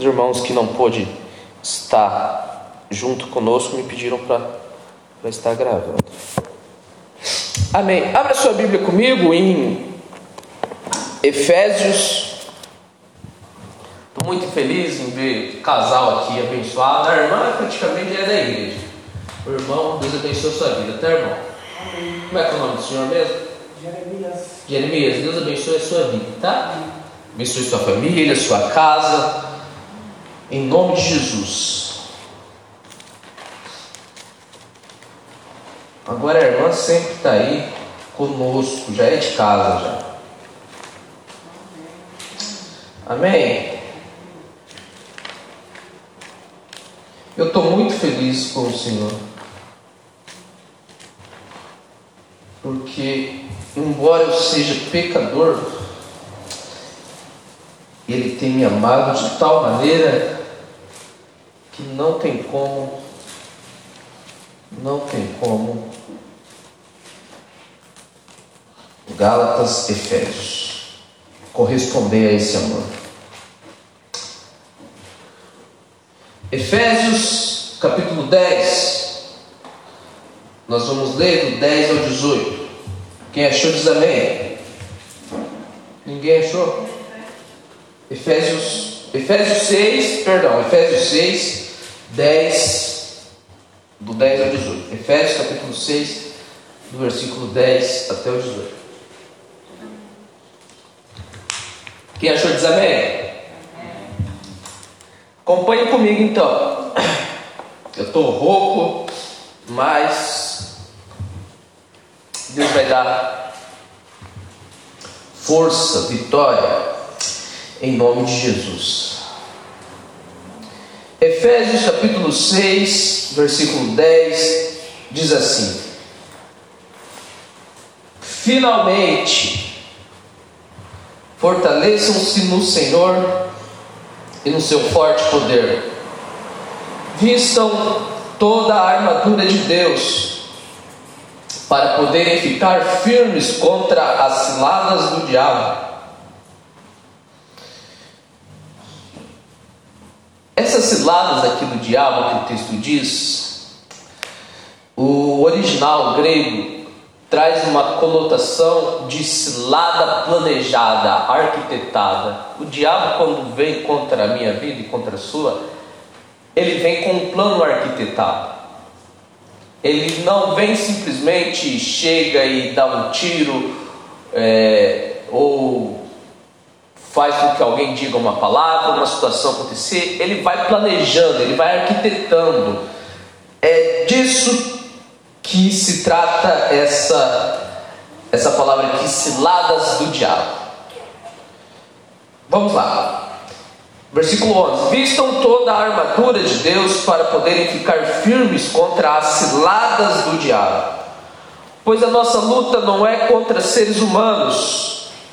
Os irmãos que não pôde estar junto conosco me pediram para estar gravando. Amém. Abra sua Bíblia comigo em Efésios. Estou muito feliz em ver casal aqui abençoado. A irmã praticamente é da igreja. O irmão, Deus abençoe a sua vida, tá, irmão? Amém. Como é que é o nome do senhor mesmo? Jeremias. Jeremias, Deus abençoe a sua vida, tá? Abençoe sua família, sua casa. Em nome de Jesus. Agora a irmã sempre está aí conosco, já é de casa já. Amém? Eu estou muito feliz com o Senhor. Porque, embora eu seja pecador, Ele tem me amado de tal maneira que não tem como, não tem como. Gálatas, Efésios, corresponder a esse amor. Efésios, capítulo 10, nós vamos ler do 10 ao 18. Quem achou diz amém. Ninguém achou? Efésios, Efésios 6, perdão, Efésios 6, 10, do 10 ao 18. Efésios capítulo 6, do versículo 10 até o 18. Quem achou diz amém? Acompanhe comigo então. Eu estou rouco, mas Deus vai dar força, vitória, em nome de Jesus. Efésios capítulo 6, versículo 10, diz assim: Finalmente, fortaleçam-se no Senhor e no seu forte poder. Vistam toda a armadura de Deus, para poderem ficar firmes contra as ciladas do diabo. Essas ciladas aqui do diabo que o texto diz, o original grego traz uma conotação de cilada planejada, arquitetada. O diabo, quando vem contra a minha vida e contra a sua, ele vem com um plano arquitetado. Ele não vem simplesmente chega e dá um tiro é, ou faz com que alguém diga uma palavra, uma situação acontecer, ele vai planejando, ele vai arquitetando. É disso que se trata essa essa palavra aqui, ciladas do diabo. Vamos lá. Versículo 11: Vistam toda a armadura de Deus para poderem ficar firmes contra as ciladas do diabo. Pois a nossa luta não é contra seres humanos,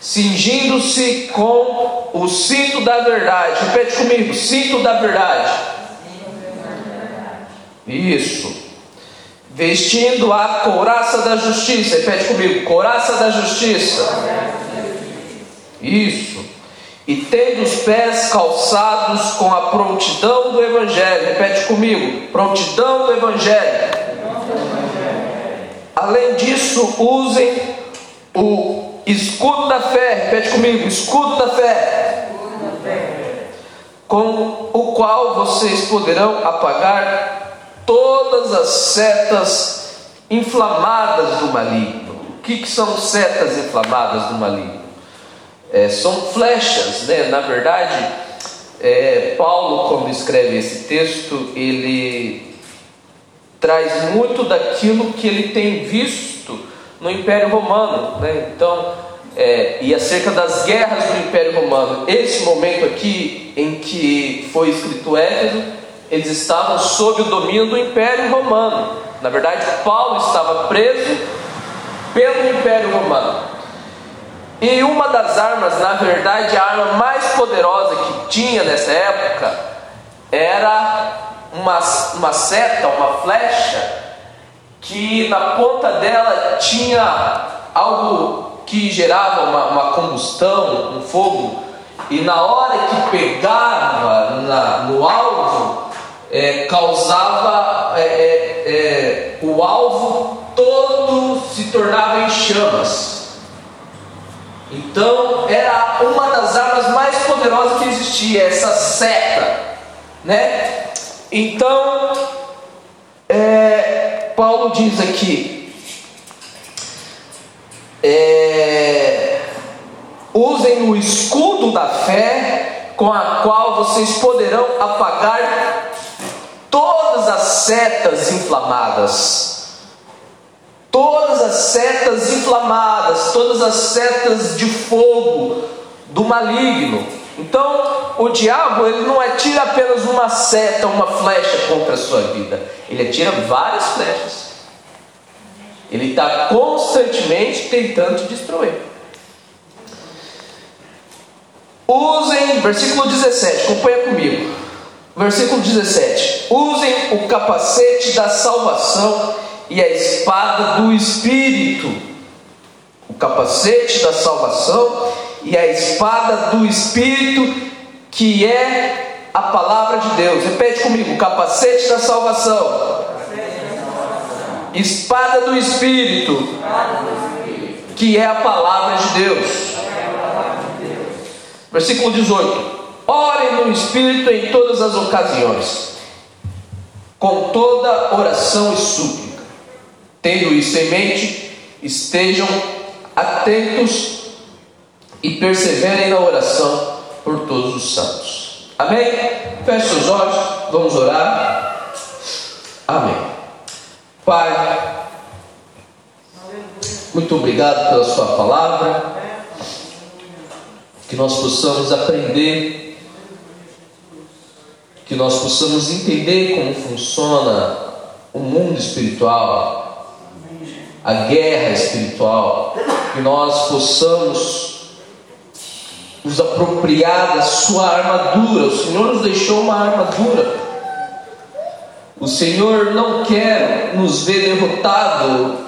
cingindo-se com o cinto da verdade. Repete comigo: cinto da verdade. Isso. Vestindo a couraça da justiça. Repete comigo: couraça da justiça. Isso. E tendo os pés calçados com a prontidão do Evangelho. Repete comigo: prontidão do Evangelho. Além disso, usem o Escudo da fé, repete comigo, escudo da fé. Com o qual vocês poderão apagar todas as setas inflamadas do maligno. O que, que são setas inflamadas do maligno? É, são flechas, né? Na verdade, é, Paulo, quando escreve esse texto, ele traz muito daquilo que ele tem visto no Império Romano. Né? Então, é, e acerca das guerras do Império Romano. Esse momento aqui em que foi escrito Éfeso, eles estavam sob o domínio do Império Romano. Na verdade, Paulo estava preso pelo Império Romano. E uma das armas, na verdade, a arma mais poderosa que tinha nessa época era uma, uma seta, uma flecha, que na ponta dela tinha algo que gerava uma, uma combustão, um fogo, e na hora que pegava na, no alvo, é, causava é, é, é, o alvo todo se tornava em chamas. Então era uma das armas mais poderosas que existia, essa seta, né? Então Paulo diz aqui, é, usem o escudo da fé com a qual vocês poderão apagar todas as setas inflamadas. Todas as setas inflamadas, todas as setas de fogo do maligno. Então, o diabo ele não atira apenas uma seta, uma flecha contra a sua vida. Ele atira várias flechas. Ele está constantemente tentando te destruir. Usem, versículo 17, acompanha comigo. Versículo 17: Usem o capacete da salvação e a espada do Espírito. O capacete da salvação e a espada do Espírito, que é a palavra de Deus. Repete comigo: o capacete da salvação, espada do Espírito, que é a palavra de Deus. Versículo 18: Orem no Espírito em todas as ocasiões, com toda oração e súplica. Tendo isso em mente, estejam atentos e perseverem na oração por todos os santos. Amém? Feche seus olhos, vamos orar. Amém. Pai, muito obrigado pela Sua palavra. Que nós possamos aprender que nós possamos entender como funciona o mundo espiritual, a guerra espiritual, que nós possamos nos apropriar da sua armadura. O Senhor nos deixou uma armadura. O Senhor não quer nos ver derrotado.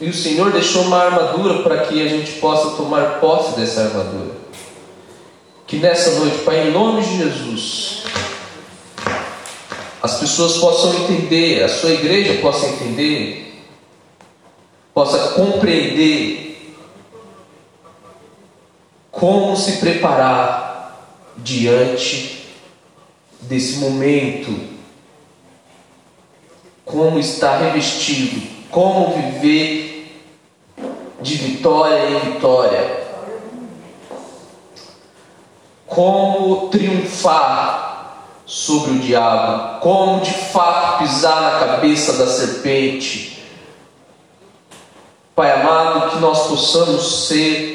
E o Senhor deixou uma armadura para que a gente possa tomar posse dessa armadura. Que nessa noite, Pai, em nome de Jesus, as pessoas possam entender, a sua igreja possa entender, possa compreender como se preparar diante desse momento, como estar revestido, como viver de vitória em vitória, como triunfar sobre o diabo, como de fato pisar na cabeça da serpente. Pai amado, que nós possamos ser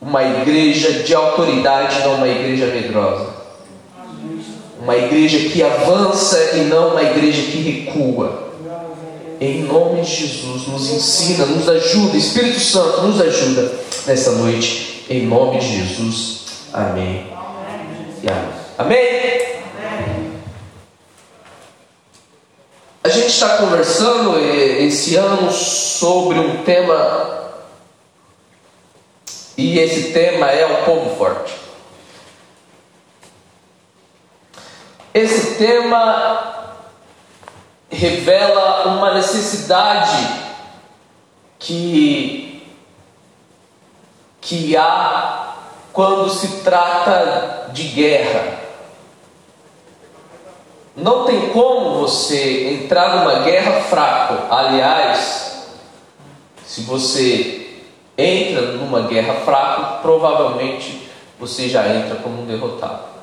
uma igreja de autoridade, não uma igreja medrosa. Uma igreja que avança e não uma igreja que recua. Em nome de Jesus, nos ensina, nos ajuda, Espírito Santo, nos ajuda nessa noite. Em nome de Jesus. Amém. Amém. Amém. A gente está conversando esse ano sobre um tema, e esse tema é o povo forte. Esse tema revela uma necessidade que, que há quando se trata de guerra. Não tem como você entrar numa guerra fraco. Aliás, se você entra numa guerra fraco, provavelmente você já entra como um derrotado.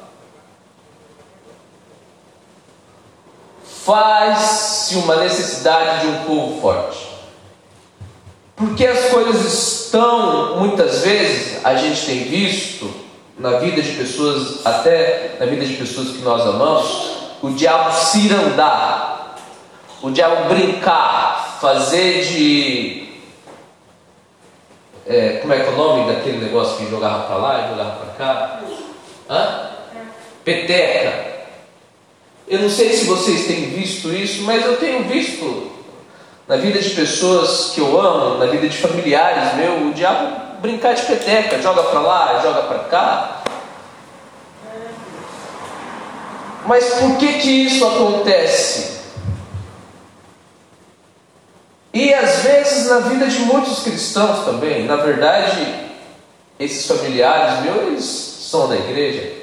Faz-se uma necessidade de um povo forte. Porque as coisas estão, muitas vezes, a gente tem visto na vida de pessoas, até na vida de pessoas que nós amamos, o diabo cirandar, o diabo brincar, fazer de. É, como é que é o nome daquele negócio que jogava para lá e jogava para cá? Hã? Peteca. Eu não sei se vocês têm visto isso, mas eu tenho visto na vida de pessoas que eu amo, na vida de familiares meu, o diabo brincar de peteca, joga para lá, joga para cá. Mas por que que isso acontece? E às vezes na vida de muitos cristãos também, na verdade, esses familiares meus, eles são da igreja.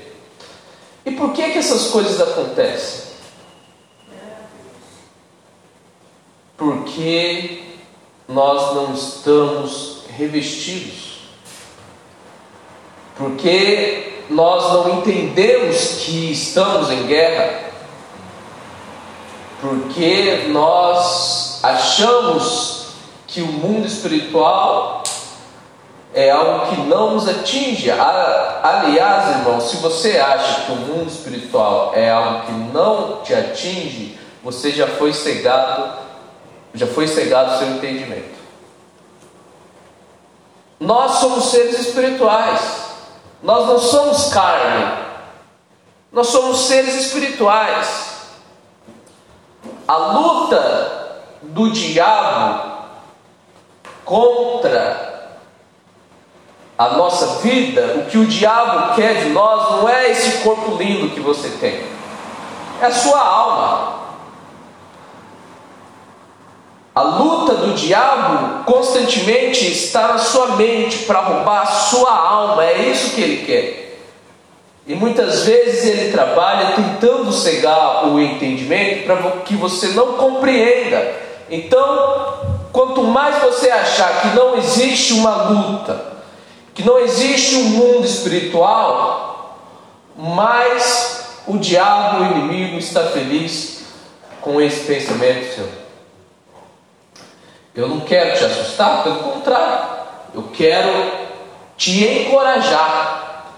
E por que que essas coisas acontecem? Porque nós não estamos revestidos. Porque nós não entendemos que estamos em guerra. Porque nós achamos que o mundo espiritual é algo que não nos atinge. Aliás, irmão, se você acha que o mundo espiritual é algo que não te atinge, você já foi cegado, já foi cegado o seu entendimento. Nós somos seres espirituais. Nós não somos carne. Nós somos seres espirituais. A luta do diabo contra a nossa vida, o que o diabo quer de nós não é esse corpo lindo que você tem, é a sua alma. A luta do diabo constantemente está na sua mente para roubar a sua alma, é isso que ele quer. E muitas vezes ele trabalha tentando cegar o entendimento para que você não compreenda. Então, quanto mais você achar que não existe uma luta, que não existe um mundo espiritual, mas o diabo, o inimigo, está feliz com esse pensamento seu. Eu não quero te assustar, pelo contrário, eu quero te encorajar.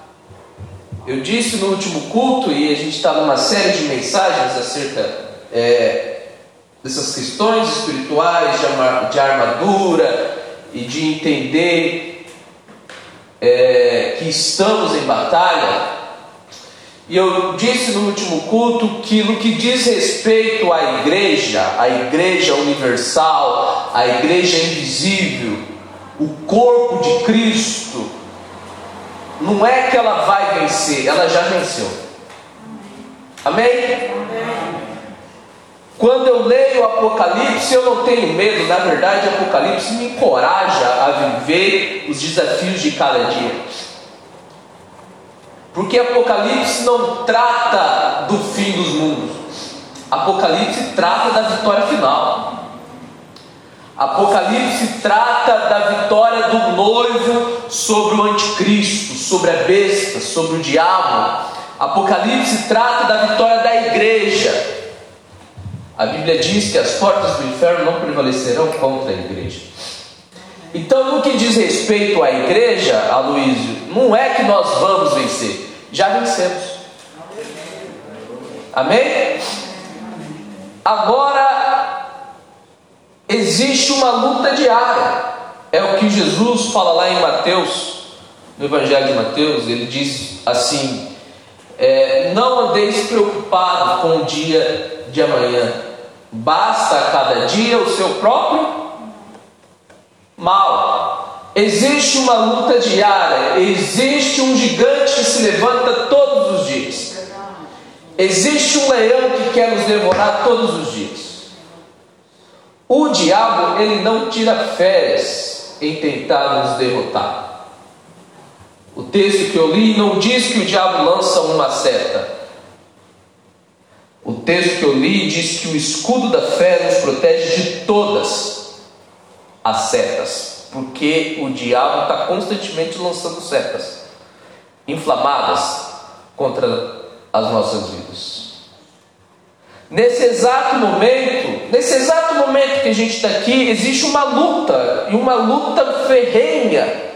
Eu disse no último culto, e a gente está numa série de mensagens acerca é, dessas questões espirituais, de armadura e de entender é, que estamos em batalha, e eu disse no último culto que no que diz respeito à igreja, a igreja universal, a igreja invisível, o corpo de Cristo, não é que ela vai vencer, ela já venceu. Amém? Quando eu leio o Apocalipse, eu não tenho medo, na verdade, o Apocalipse me encoraja a viver os desafios de cada dia. Porque Apocalipse não trata do fim dos mundos, Apocalipse trata da vitória final. Apocalipse trata da vitória do noivo sobre o anticristo, sobre a besta, sobre o diabo. Apocalipse trata da vitória da igreja, a Bíblia diz que as portas do inferno não prevalecerão contra a igreja. Então, no que diz respeito à igreja, Aloísio, não é que nós vamos vencer, já vencemos. Amém? Agora, existe uma luta diária, é o que Jesus fala lá em Mateus, no Evangelho de Mateus, ele diz assim: é, Não andeis preocupado com o dia de amanhã, Basta a cada dia o seu próprio mal. Existe uma luta diária, existe um gigante que se levanta todos os dias. Existe um leão que quer nos devorar todos os dias. O diabo, ele não tira férias em tentar nos derrotar. O texto que eu li não diz que o diabo lança uma seta. O texto que eu li diz que o escudo da fé nos protege de todas as setas, porque o diabo está constantemente lançando setas inflamadas contra as nossas vidas. Nesse exato momento, nesse exato momento que a gente está aqui, existe uma luta, e uma luta ferrenha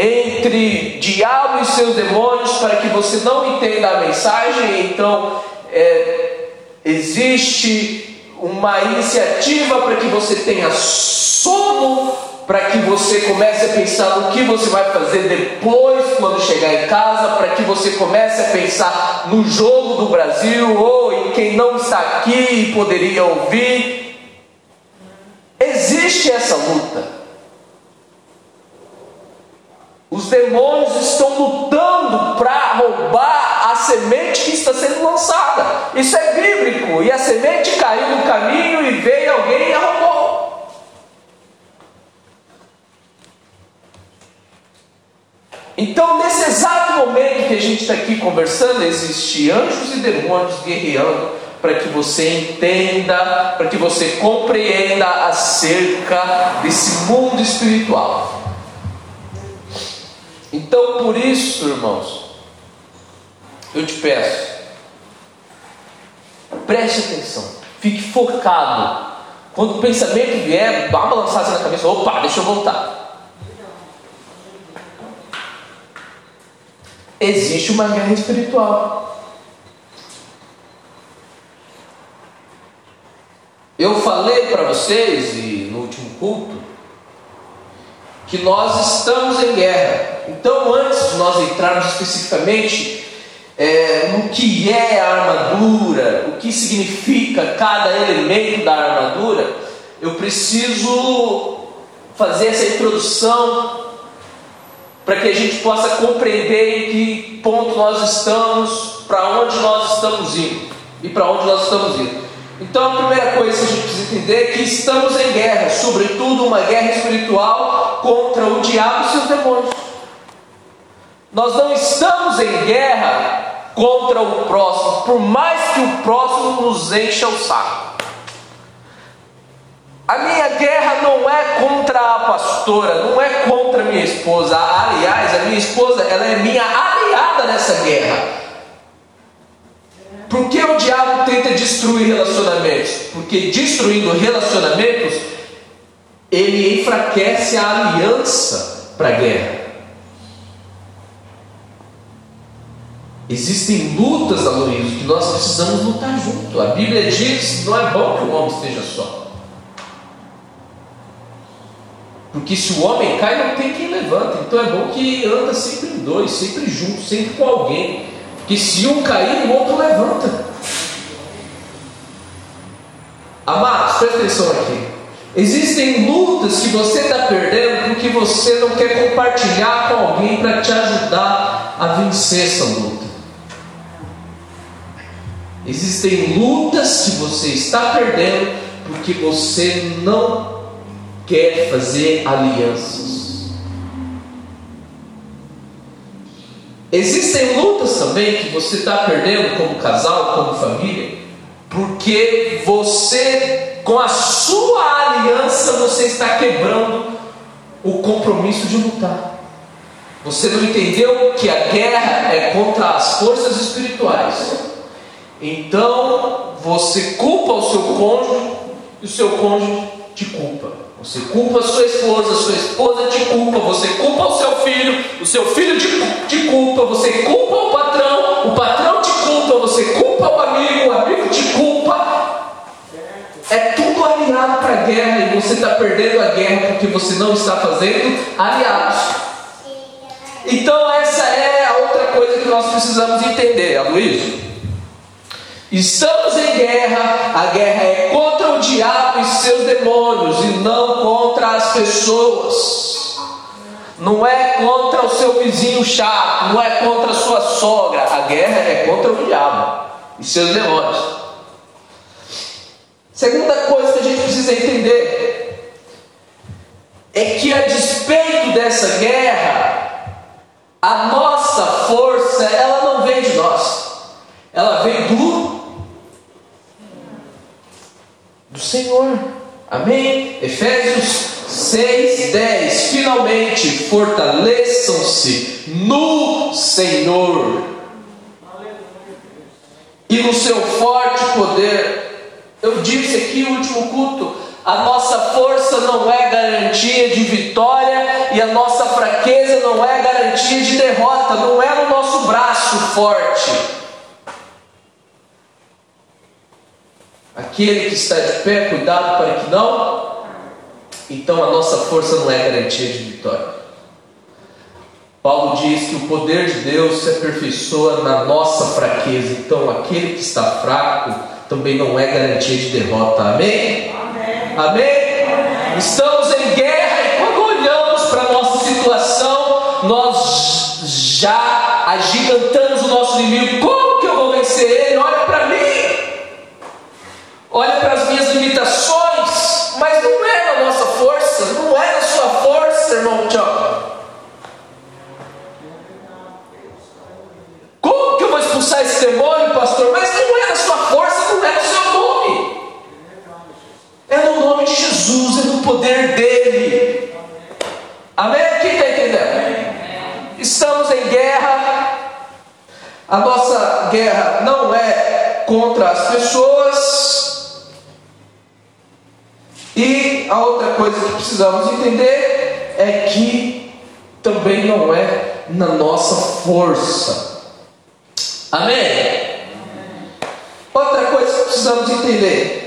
entre diabo e seus demônios para que você não entenda a mensagem. Então, é, existe uma iniciativa para que você tenha sono, para que você comece a pensar no que você vai fazer depois, quando chegar em casa, para que você comece a pensar no jogo do Brasil ou em quem não está aqui e poderia ouvir. Existe essa luta. Os demônios estão lutando para roubar a semente que está sendo lançada. Isso é bíblico. E a semente caiu no caminho e veio alguém e a roubou. Então, nesse exato momento que a gente está aqui conversando, existem anjos e demônios guerreando para que você entenda, para que você compreenda acerca desse mundo espiritual. Então, por isso, irmãos, eu te peço, preste atenção, fique focado. Quando o pensamento vier, dá uma balançada na cabeça, opa, deixa eu voltar. Existe uma guerra espiritual. Eu falei para vocês, e no último culto, que nós estamos em guerra. Então, antes de nós entrarmos especificamente é, no que é a armadura, o que significa cada elemento da armadura, eu preciso fazer essa introdução para que a gente possa compreender em que ponto nós estamos, para onde nós estamos indo e para onde nós estamos indo. Então a primeira coisa que a gente precisa entender é que estamos em guerra, sobretudo uma guerra espiritual contra o diabo e seus demônios. Nós não estamos em guerra contra o próximo, por mais que o próximo nos encha o saco. A minha guerra não é contra a pastora, não é contra a minha esposa. Aliás, a minha esposa ela é minha aliada nessa guerra. Por que o diabo tenta destruir relacionamentos? Porque destruindo relacionamentos, ele enfraquece a aliança para a guerra. Existem lutas, Aloysio, que nós precisamos lutar junto. A Bíblia diz: não é bom que o homem esteja só. Porque se o homem cai, não tem quem levanta. Então é bom que anda sempre em dois, sempre junto, sempre com alguém que se um cair, o outro levanta. Amados, presta atenção aqui. Existem lutas que você está perdendo porque você não quer compartilhar com alguém para te ajudar a vencer essa luta. Existem lutas que você está perdendo porque você não quer fazer alianças. Existem lutas também que você está perdendo como casal, como família, porque você, com a sua aliança, você está quebrando o compromisso de lutar. Você não entendeu que a guerra é contra as forças espirituais. Então você culpa o seu cônjuge e o seu cônjuge te culpa. Você culpa a sua esposa, sua esposa te culpa, você culpa o seu filho, o seu filho te, te culpa, você culpa o patrão, o patrão te culpa, você culpa o amigo, o amigo te culpa. É tudo aliado para a guerra e você está perdendo a guerra porque você não está fazendo aliados. Então, essa é a outra coisa que nós precisamos entender, Aloysio. Estamos em guerra, a guerra é contra o diabo e seus demônios e não contra as pessoas. Não é contra o seu vizinho chato, não é contra a sua sogra. A guerra é contra o diabo e seus demônios. Segunda coisa que a gente precisa entender é que a despeito dessa guerra, a nossa força, ela não vem de nós. Ela vem do do Senhor. Amém? Efésios 6, 10. Finalmente fortaleçam-se no Senhor e no seu forte poder. Eu disse aqui no último culto, a nossa força não é garantia de vitória e a nossa fraqueza não é garantia de derrota, não é no nosso braço forte. Aquele que está de pé, cuidado para que não. Então a nossa força não é garantia de vitória. Paulo diz que o poder de Deus se aperfeiçoa na nossa fraqueza. Então aquele que está fraco também não é garantia de derrota. Amém? Amém? Amém? Estamos em guerra e quando olhamos para a nossa situação, nós já agigantamos o nosso inimigo. Como que eu vou vencer ele? Olha para mim. Olha para as minhas limitações. Mas não é na nossa força, não é na sua força, irmão Tiago. Como que eu vou expulsar esse demônio, pastor? Mas não é na sua força, não é no seu nome. É no nome de Jesus, é no poder dele. Amém? Quem está entendendo? Estamos em guerra. A nossa guerra não é contra as pessoas. E a outra coisa que precisamos entender é que também não é na nossa força. Amém? Outra coisa que precisamos entender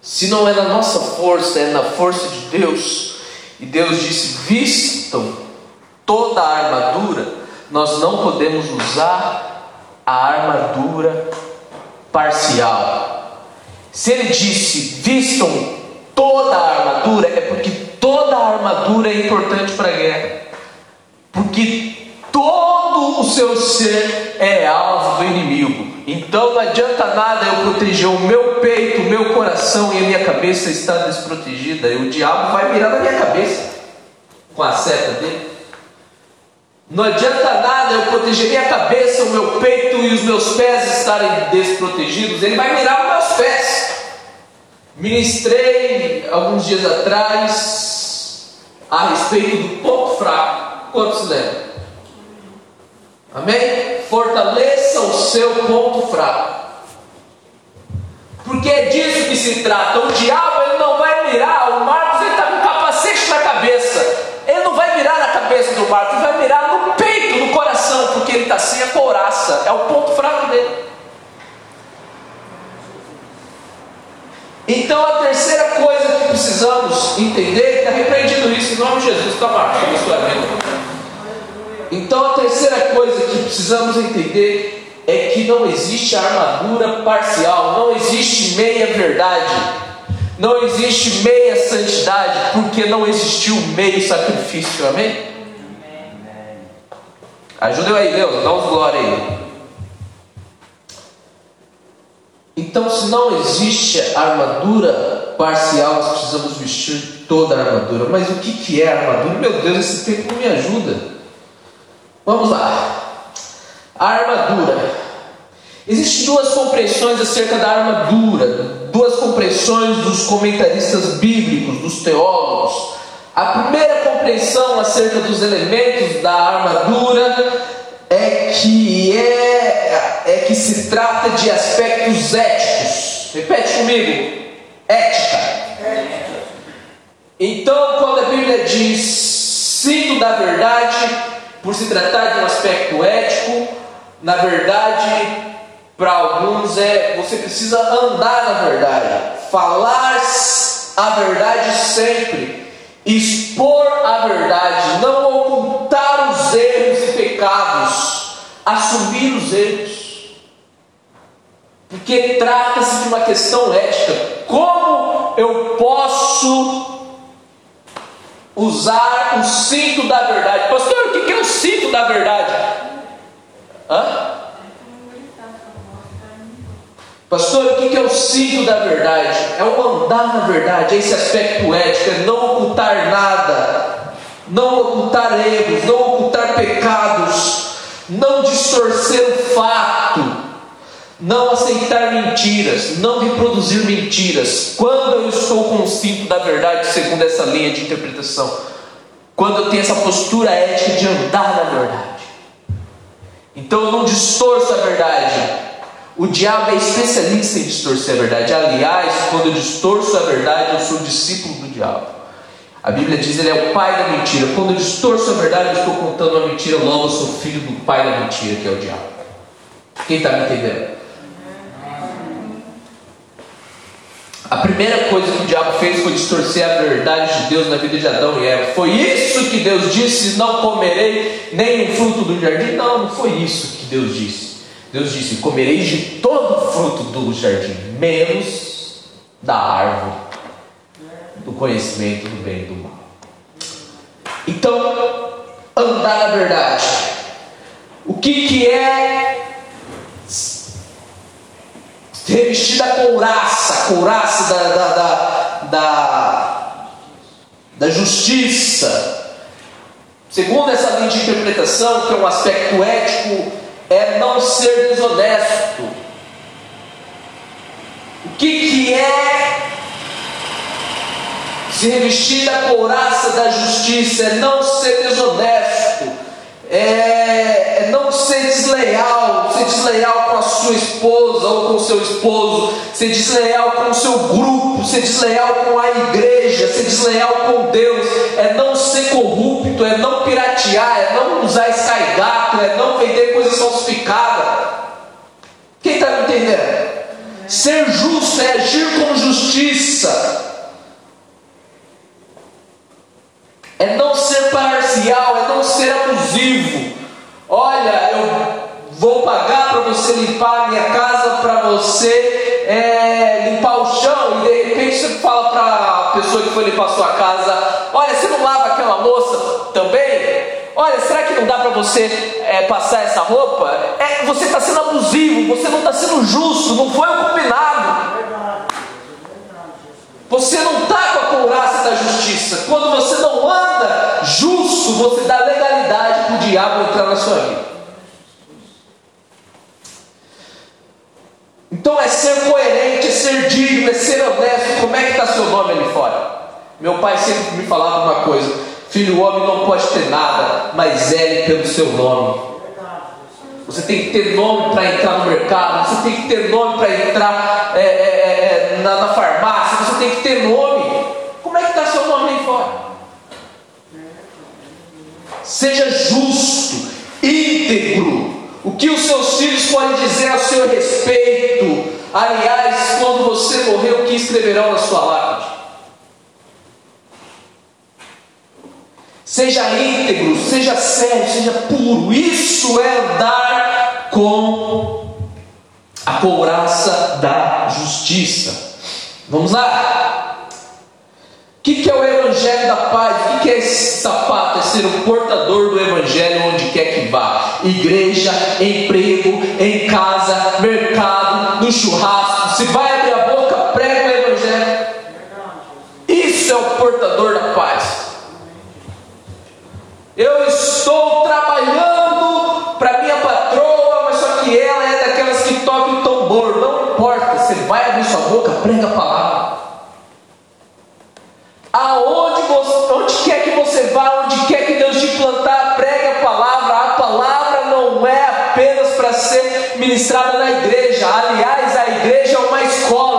Se não é na nossa força, é na força de Deus. E Deus disse: vistam toda a armadura. Nós não podemos usar a armadura parcial. Se ele disse: vistam toda a armadura, é porque toda a armadura é importante para a guerra. Porque todo o seu ser é alvo do inimigo. Então não adianta nada eu proteger o meu peito, o meu coração e a minha cabeça está desprotegida. E o diabo vai virar na minha cabeça com a seta dele. Não adianta nada eu proteger minha cabeça, o meu peito e os meus pés estarem desprotegidos. Ele vai mirar os meus pés. Ministrei alguns dias atrás a respeito do ponto fraco. Quantos lembram? Amém? Fortaleça o seu ponto fraco. Porque é disso que se trata. O diabo ele não vai mirar, o Marcos porque ele está sem a couraça. É o ponto fraco dele. Então a terceira coisa que precisamos entender, está repreendido isso em nome de Jesus, está Marcos, na sua vida. Então a terceira coisa que precisamos entender é que não existe armadura parcial, não existe meia verdade, não existe meia santidade, porque não existiu meio sacrifício, amém? Ajuda eu aí, Deus, dá uns glória aí. Então, se não existe armadura parcial, nós precisamos vestir toda a armadura. Mas o que, que é armadura? Meu Deus, esse tempo não me ajuda. Vamos lá. A armadura. Existem duas compreensões acerca da armadura, duas compreensões dos comentaristas bíblicos, dos teólogos. A primeira compreensão acerca dos elementos da armadura que é, é que se trata de aspectos éticos. Repete comigo. Ética. Então, quando a Bíblia diz cinto da verdade, por se tratar de um aspecto ético, na verdade, para alguns é você precisa andar na verdade, falar a verdade sempre, expor a verdade, não ocultar os erros e pecados, assumir os erros. Porque trata-se de uma questão ética. Como eu posso usar o cinto da verdade. Pastor, o que é o cinto da verdade? Hã? Pastor, o que é o cinto da verdade? É o andar na verdade, é esse aspecto ético, é não ocultar nada, não ocultar erros, não ocultar pecados, não distorcer o fato não aceitar mentiras, não reproduzir mentiras. Quando eu estou cinto da verdade, segundo essa linha de interpretação, quando eu tenho essa postura ética de andar na verdade. Então eu não distorço a verdade. O diabo é especialista em distorcer a verdade. Aliás, quando eu distorço a verdade, eu sou discípulo do diabo. A Bíblia diz que ele é o pai da mentira. Quando eu distorço a verdade, eu estou contando uma mentira, logo eu sou filho do pai da mentira, que é o diabo. Quem está me entendendo? A primeira coisa que o diabo fez foi distorcer a verdade de Deus na vida de Adão e Eva. Foi isso que Deus disse: Não comerei nem o fruto do jardim? Não, não foi isso que Deus disse. Deus disse: Comereis de todo o fruto do jardim, menos da árvore do conhecimento do bem e do mal. Então, andar na verdade. O que, que é revestida a couraça, couraça da, da, da, da, da justiça? Segundo essa linha de interpretação, que é um aspecto ético é não ser desonesto. O que, que é se revestir da couraça da justiça? É não ser desonesto, é, é não ser desleal, ser desleal com a sua esposa ou com o seu esposo, ser desleal com o seu grupo, ser desleal com a igreja, ser desleal com Deus, é não ser corrupto, é não piratear, é não usar Gato, é não vender coisas falsificadas. Quem está me entendendo? Ser justo é agir com justiça. É não ser parcial, é não ser abusivo. Olha, eu vou pagar para você limpar a minha casa, para você é, limpar o chão, e de repente você fala para a pessoa que foi limpar a sua casa: Olha, você não lava aquela louça também? Olha, será que não dá para você é, passar essa roupa? É, você está sendo abusivo, você não está sendo justo, não foi o combinado. Você não está com a couraça da justiça. Quando você não anda justo, você dá legalidade para o diabo entrar na sua vida. Então é ser coerente, é ser digno, é ser honesto. Como é que está seu nome ali fora? Meu pai sempre me falava uma coisa: filho, o homem não pode ter nada, mas é pelo seu nome. Você tem que ter nome para entrar no mercado, você tem que ter nome para entrar é, é, é, na, na, farmácia, você tem que ter nome. Como é que está seu nome aí fora? Seja justo, íntegro. O que os seus filhos podem dizer a seu respeito? Aliás, quando você morrer, o que escreverão na sua lápide? Seja íntegro, seja sério, seja puro. Isso é andar com a couraça da justiça. Vamos lá? O que, que é o Evangelho da Paz? O que, que é esse sapato? É ser o portador do Evangelho onde quer que vá. Igreja, emprego, em casa, mercado, no churrasco. Se vai abrir a boca, prega o Evangelho. Isso é o portador da paz. Eu estou trabalhando para minha patroa, mas só que ela é daquelas que toca o tambor. Não importa, você vai abrir sua boca, prega. Aonde você, onde quer que você vá, onde quer que Deus te plantar, prega a palavra. A palavra não é apenas para ser ministrada na igreja. Aliás, a igreja é uma escola,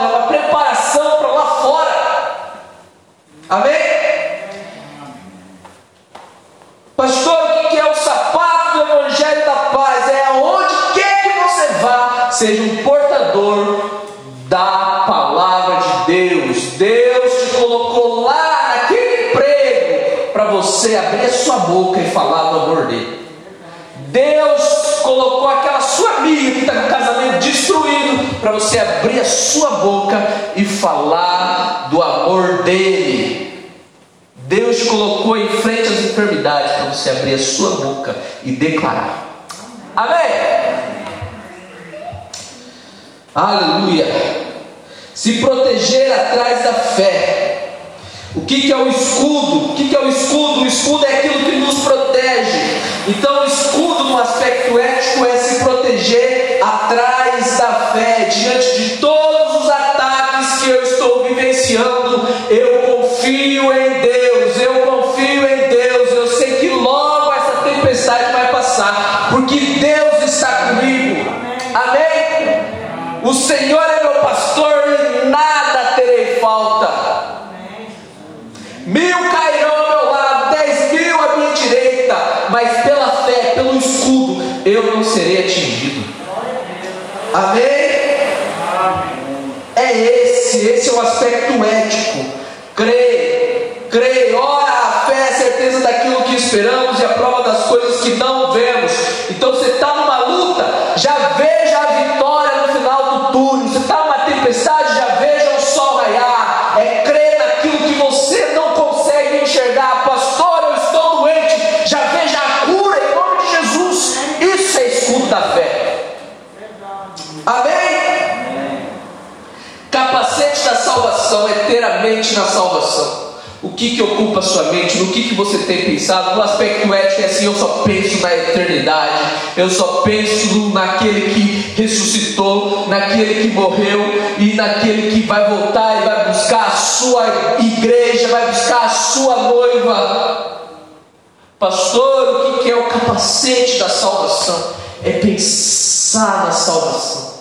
a sua boca e falar do amor dele. Deus colocou em frente às enfermidades para você abrir a sua boca e declarar. Amém? Aleluia. Se proteger atrás da fé. O que, que é o escudo? O que, que é o escudo? O escudo é aquilo que nos protege. Então, o escudo, no aspecto ético, é se proteger atrás Eu confio em Deus, eu confio em Deus. Eu sei que logo essa tempestade vai passar, porque Deus está comigo. Amém? O Senhor é meu pastor e nada terei falta. Mil cairão ao meu lado, dez mil à minha direita, mas pela fé, pelo escudo, eu não serei atingido. Amém? É esse, esse é o aspecto ético. Crê, que, que ocupa a sua mente? No que, que você tem pensado? No aspecto ético é assim: eu só penso na eternidade, eu só penso naquele que ressuscitou, naquele que morreu e naquele que vai voltar e vai buscar a sua igreja, vai buscar a sua noiva. Pastor, o que, que é o capacete da salvação? É pensar na salvação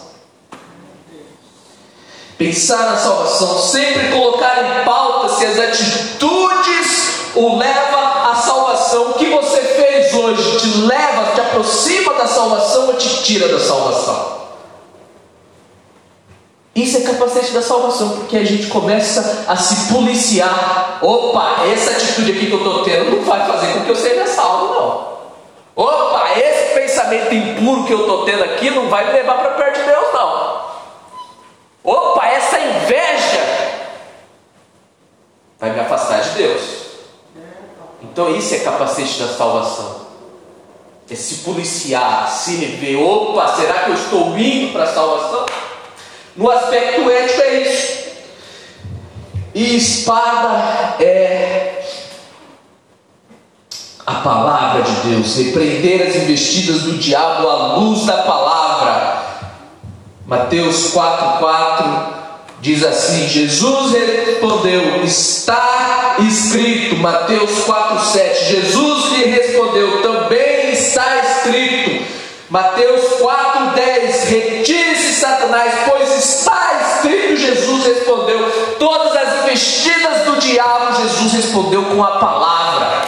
pensar na salvação, sempre colocar em pauta se as atitudes o leva à salvação. O que você fez hoje te leva, te aproxima da salvação ou te tira da salvação? Isso é capacete da salvação, porque a gente começa a se policiar. Opa, essa atitude aqui que eu estou tendo não vai fazer com que eu seja salvo, não. Opa, esse pensamento impuro que eu estou tendo aqui não vai me levar para perto de Deus, não. Opa, essa inveja vai me afastar de Deus. Então isso é capacete da salvação. É se policiar, se rever. Opa, será que eu estou indo para a salvação? No aspecto ético é isso. E espada é a palavra de Deus, repreender as investidas do diabo à luz da palavra Mateus 4,4 diz assim: Jesus respondeu, está escrito. Mateus 4,7 Jesus lhe respondeu, também está escrito. Mateus 4,10 Retire-se, Satanás, pois está escrito. Jesus respondeu, todas as investidas do diabo, Jesus respondeu com a palavra.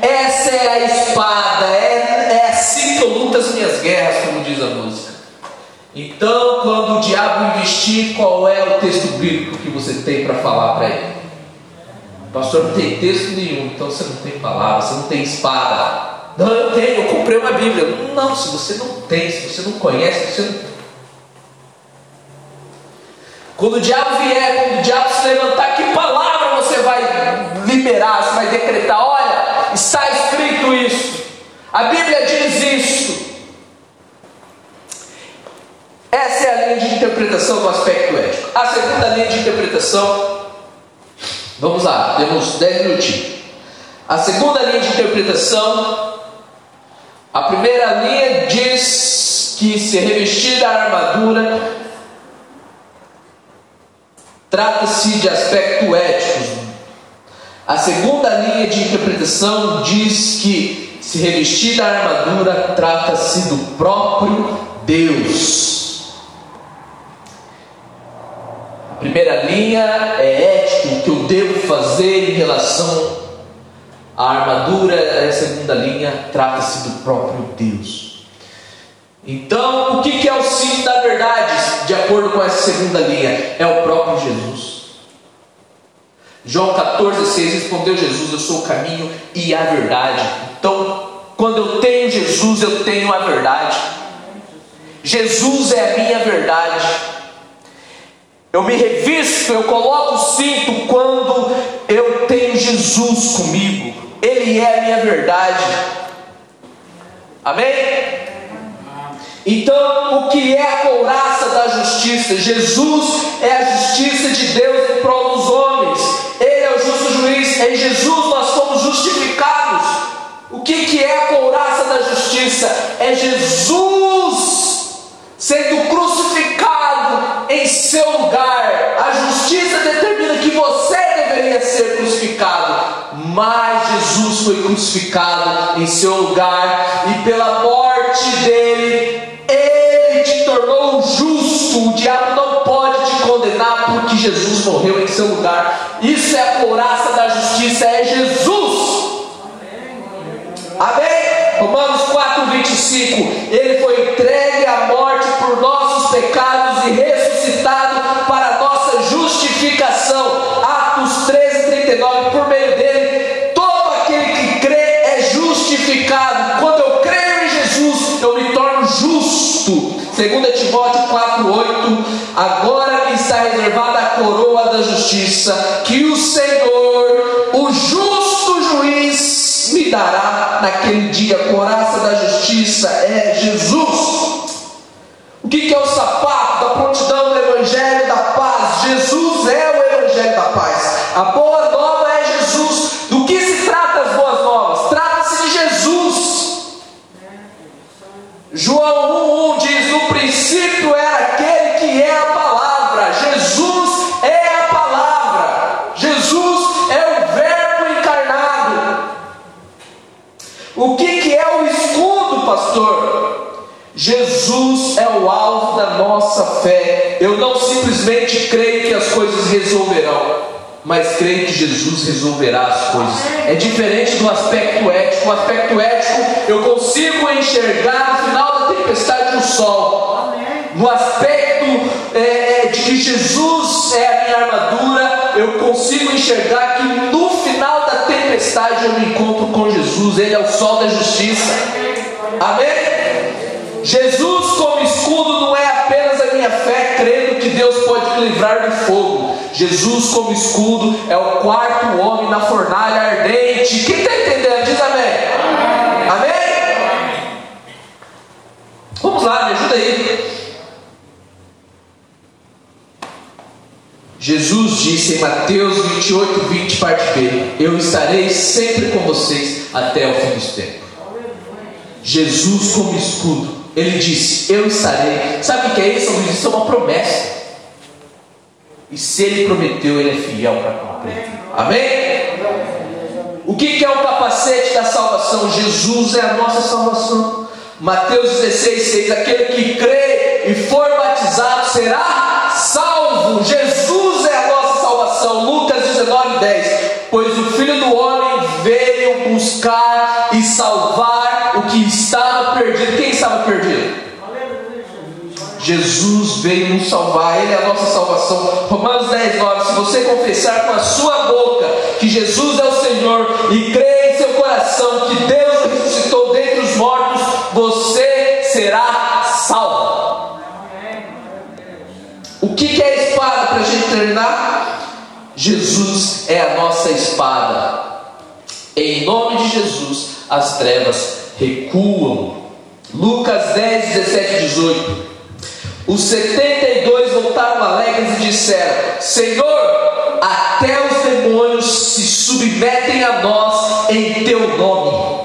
Essa é a espada, é, é assim que eu luto as minhas guerras, como diz a música. Então, quando o diabo investir, qual é o texto bíblico que você tem para falar para ele? Pastor, não tem texto nenhum, então você não tem palavra, você não tem espada. Não, eu tenho, eu comprei uma Bíblia. Não, se você não tem, se você não conhece, você não. Quando o diabo vier, quando o diabo se levantar, que palavra você vai liberar, você vai decretar? Olha, está escrito isso. A Bíblia diz isso. Essa é a linha de interpretação do aspecto ético. A segunda linha de interpretação, vamos lá, temos 10 minutinhos. A segunda linha de interpretação, a primeira linha diz que se revestir da armadura trata-se de aspecto ético. A segunda linha de interpretação diz que se revestir da armadura trata-se do próprio Deus. Primeira linha é ético, o que eu devo fazer em relação à armadura, a segunda linha trata-se do próprio Deus. Então, o que é o cinto da verdade, de acordo com essa segunda linha? É o próprio Jesus. João 14, 6 respondeu Jesus: Eu sou o caminho e a verdade. Então, quando eu tenho Jesus, eu tenho a verdade. Jesus é a minha verdade. Eu me revisto, eu coloco o cinto quando eu tenho Jesus comigo. Ele é a minha verdade. Amém? Então, o que é a couraça da justiça? Jesus é a justiça de Deus em prol dos homens. Ele é o justo juiz. Em Jesus nós somos justificados. O que, que é a couraça da justiça? É Jesus sendo crucificado seu lugar. A justiça determina que você deveria ser crucificado, mas Jesus foi crucificado em seu lugar e pela morte dele, ele te tornou justo. O diabo não pode te condenar porque Jesus morreu em seu lugar. Isso é a couraça da justiça, é Jesus. Amém? Romanos 4, 25. Ele foi entregue à morte por nossos pecados e ressuscitado para nossa justificação. Atos 13, 39. Por meio dele, todo aquele que crê é justificado. Quando eu creio em Jesus, eu me torno justo. 2 Timóteo 4, 8. Agora me está reservada a coroa da justiça, que o Senhor, o justo juiz, me dará naquele dia coraça da justiça é Jesus. A boa nova é Jesus. Do que se trata as boas novas? Trata-se de Jesus. João 1,1 diz: No princípio era aquele que é a palavra. Jesus é a palavra. Jesus O que, que é o escudo, pastor? Jesus é o alvo da nossa fé. Eu não simplesmente creio que as coisas resolverão, mas creio que Jesus resolverá as coisas. É diferente do aspecto ético. O aspecto ético eu consigo enxergar no final da tempestade o sol. No aspecto é, de que Jesus é a minha armadura, eu consigo enxergar que no final da tempestade eu me encontro com Jesus, Ele é o sol da justiça. Amém? Jesus, como escudo, não é apenas a minha fé crendo que Deus pode me livrar do fogo. Jesus, como escudo, é o quarto homem na fornalha ardente. Quem está entendendo? Diz amém. Amém? Vamos lá, me ajuda aí. Jesus disse em Mateus 28, 20, parte B: Eu estarei sempre com vocês até o fim dos tempos. Jesus, como escudo, ele disse: Eu estarei. Sabe o que é isso? Isso é uma promessa. E se ele prometeu, ele é fiel para cumprir. Amém? O que é o capacete da salvação? Jesus é a nossa salvação. Mateus 16, 6: Aquele que crê e for batizado será salvo. Jesus é a nossa salvação. Lucas 19, 10. Pois o Filho do Homem veio buscar e salvar que estava perdido. Quem estava perdido? Jesus veio nos salvar, Ele é a nossa salvação. Romanos 10, 9. Se você confessar com a sua boca que Jesus é o Senhor e crer em seu coração que Deus ressuscitou dentre os mortos, você será salvo. O que é a espada para a gente terminar? Jesus é a nossa espada. Em nome de Jesus, as trevas recuam. Lucas 10, 17 18. Os 72 voltaram alegres e disseram: Senhor, até os demônios se submetem a nós em teu nome.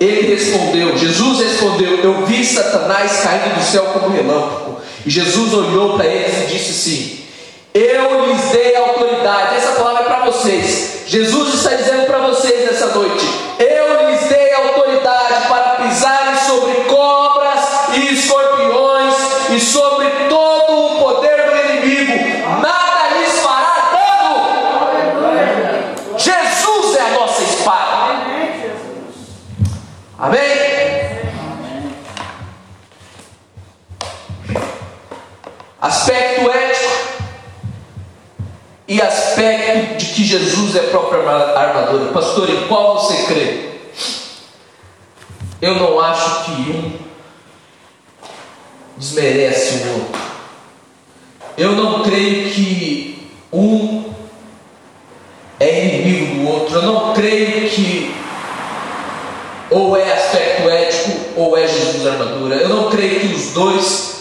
Ele respondeu, Jesus respondeu: Eu vi Satanás caindo do céu como relâmpago. E Jesus olhou para eles e disse assim: Eu lhes dei autoridade. Essa palavra é para vocês. Jesus está dizendo para vocês nessa noite: Eu lhes dei autoridade para pisarem sobre cobras e escorpiões e sobre todo o poder do inimigo. Nada lhes fará dano. Jesus é a nossa espada. Amém? Aspecto ético e aspecto que Jesus é a própria armadura. Pastor, em qual você crê? Eu não acho que um desmerece o outro. Eu não creio que um é inimigo do outro. Eu não creio que ou é aspecto ético ou é Jesus armadura. Eu não creio que os dois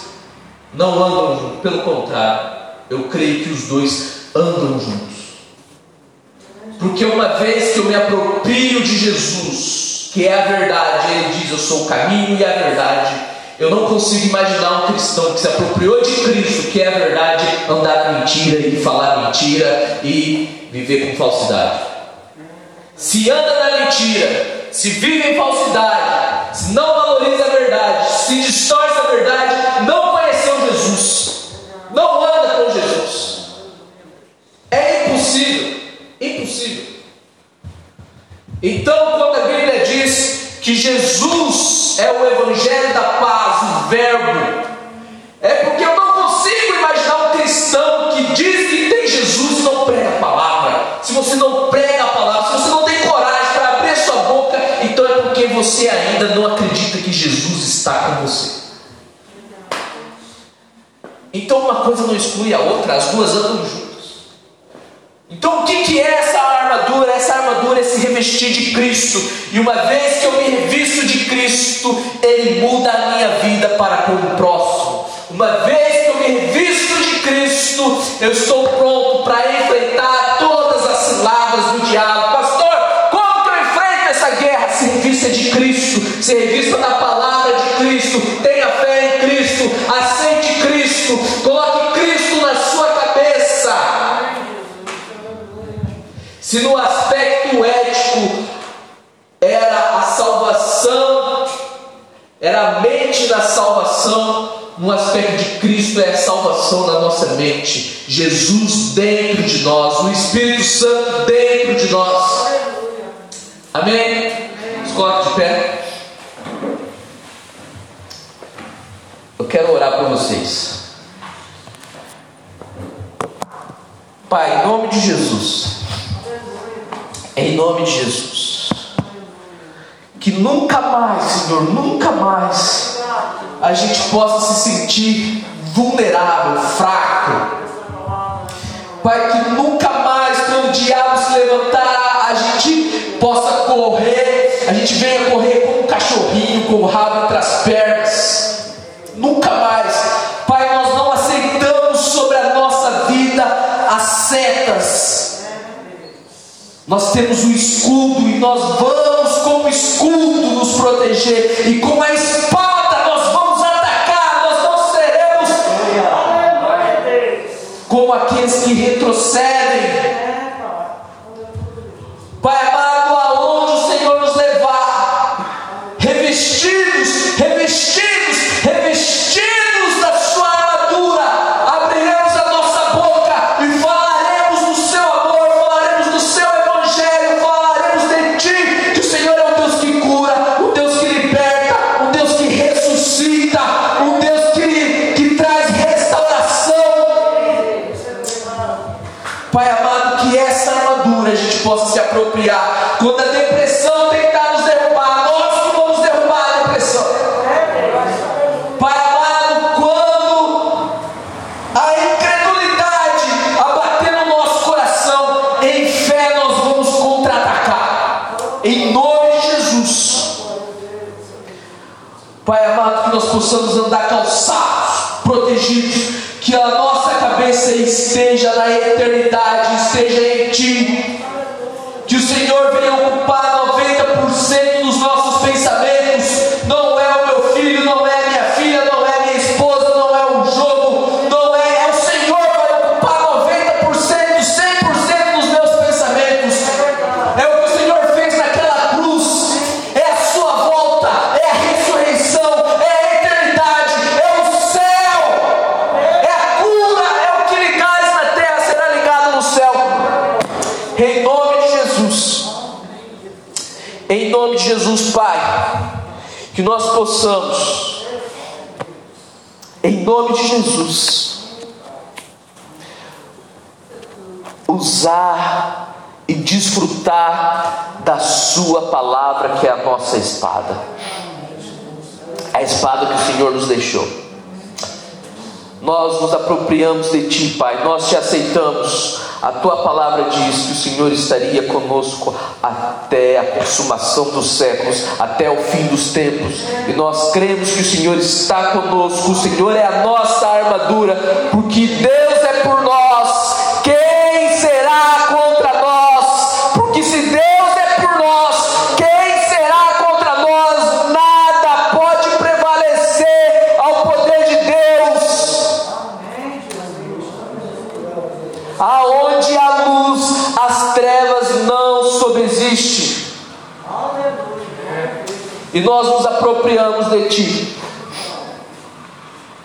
não andam juntos. Pelo contrário, eu creio que os dois andam juntos. Porque uma vez que eu me aproprio de Jesus, que é a verdade. Ele diz: Eu sou o caminho e a verdade. Eu não consigo imaginar um cristão que se apropriou de Cristo, que é a verdade, andar na mentira e falar mentira e viver com falsidade. Se anda na mentira, se vive em falsidade, Então, quando a Bíblia diz que Jesus é o Evangelho da paz, o Verbo, é porque eu não consigo imaginar um cristão que diz que tem Jesus e não prega a palavra. Se você não prega a palavra, se você não tem coragem para abrir sua boca, então é porque você ainda não acredita que Jesus está com você. Então uma coisa não exclui a outra, as duas andam juntas. Então, o que, que é essa armadura? Essa armadura é se revestir de Cristo. E uma vez que eu me revisto de Cristo, Ele muda a minha vida para com o próximo. Uma vez que eu me revisto de Cristo, eu estou pronto para enfrentar todas as ciladas do diabo. Pastor, como que eu enfrento essa guerra? Se revista de Cristo, se revista da palavra de Cristo, tenha fé em Cristo, aceite Cristo, coloque Cristo na sua Se no aspecto ético era a salvação, era a mente da salvação, no aspecto de Cristo é a salvação da nossa mente. Jesus dentro de nós, o Espírito Santo dentro de nós. Amém? Escola de pé. Eu quero orar por vocês. Pai, em nome de Jesus. Em nome de Jesus. Que nunca mais, Senhor, nunca mais a gente possa se sentir vulnerável, fraco. Pai, que nunca mais, quando o diabo se levantar, a gente possa correr, a gente venha correr como um cachorrinho com o rabo entre as pernas. Nunca mais. Pai, nós não aceitamos sobre a nossa vida as setas nós temos o escudo e nós vamos com o escudo nos proteger e com a espada como aqueles que retrocedem. Pai amado, que essa armadura a gente possa se apropriar. Quando a depressão tentar nos derrubar, nós que vamos derrubar a depressão. Pai amado, quando a incredulidade abater no nosso coração, em fé nós vamos contra-atacar. Em nome de Jesus. Pai amado, que nós possamos andar calçados, cabeça esteja na eternidade, esteja em Ti. Que o Senhor venha ocupar nome de Jesus, usar e desfrutar da Sua palavra, que é a nossa espada, a espada que o Senhor nos deixou. Nós nos apropriamos de Ti, Pai, nós te aceitamos. A Tua palavra diz que o Senhor estaria conosco até a consumação dos séculos, até o fim dos tempos, e nós cremos que o Senhor está conosco, o Senhor é a nossa armadura, porque Deus e nós nos apropriamos de Ti.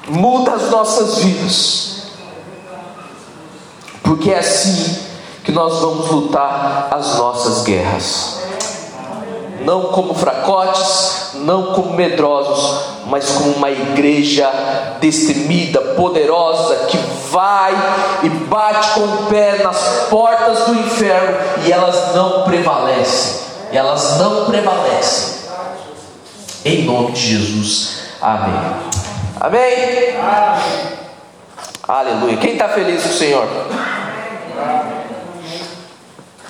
Muda as nossas vidas, porque é assim que nós vamos lutar as nossas guerras. Não como fracotes, não como medrosos, mas como uma igreja destemida, poderosa, que vai e bate com o pé nas portas do inferno e elas não prevalecem. Elas não prevalecem. Em nome de Jesus. Amém. Amém? Amém. Aleluia. Quem está feliz com o Senhor? Amém.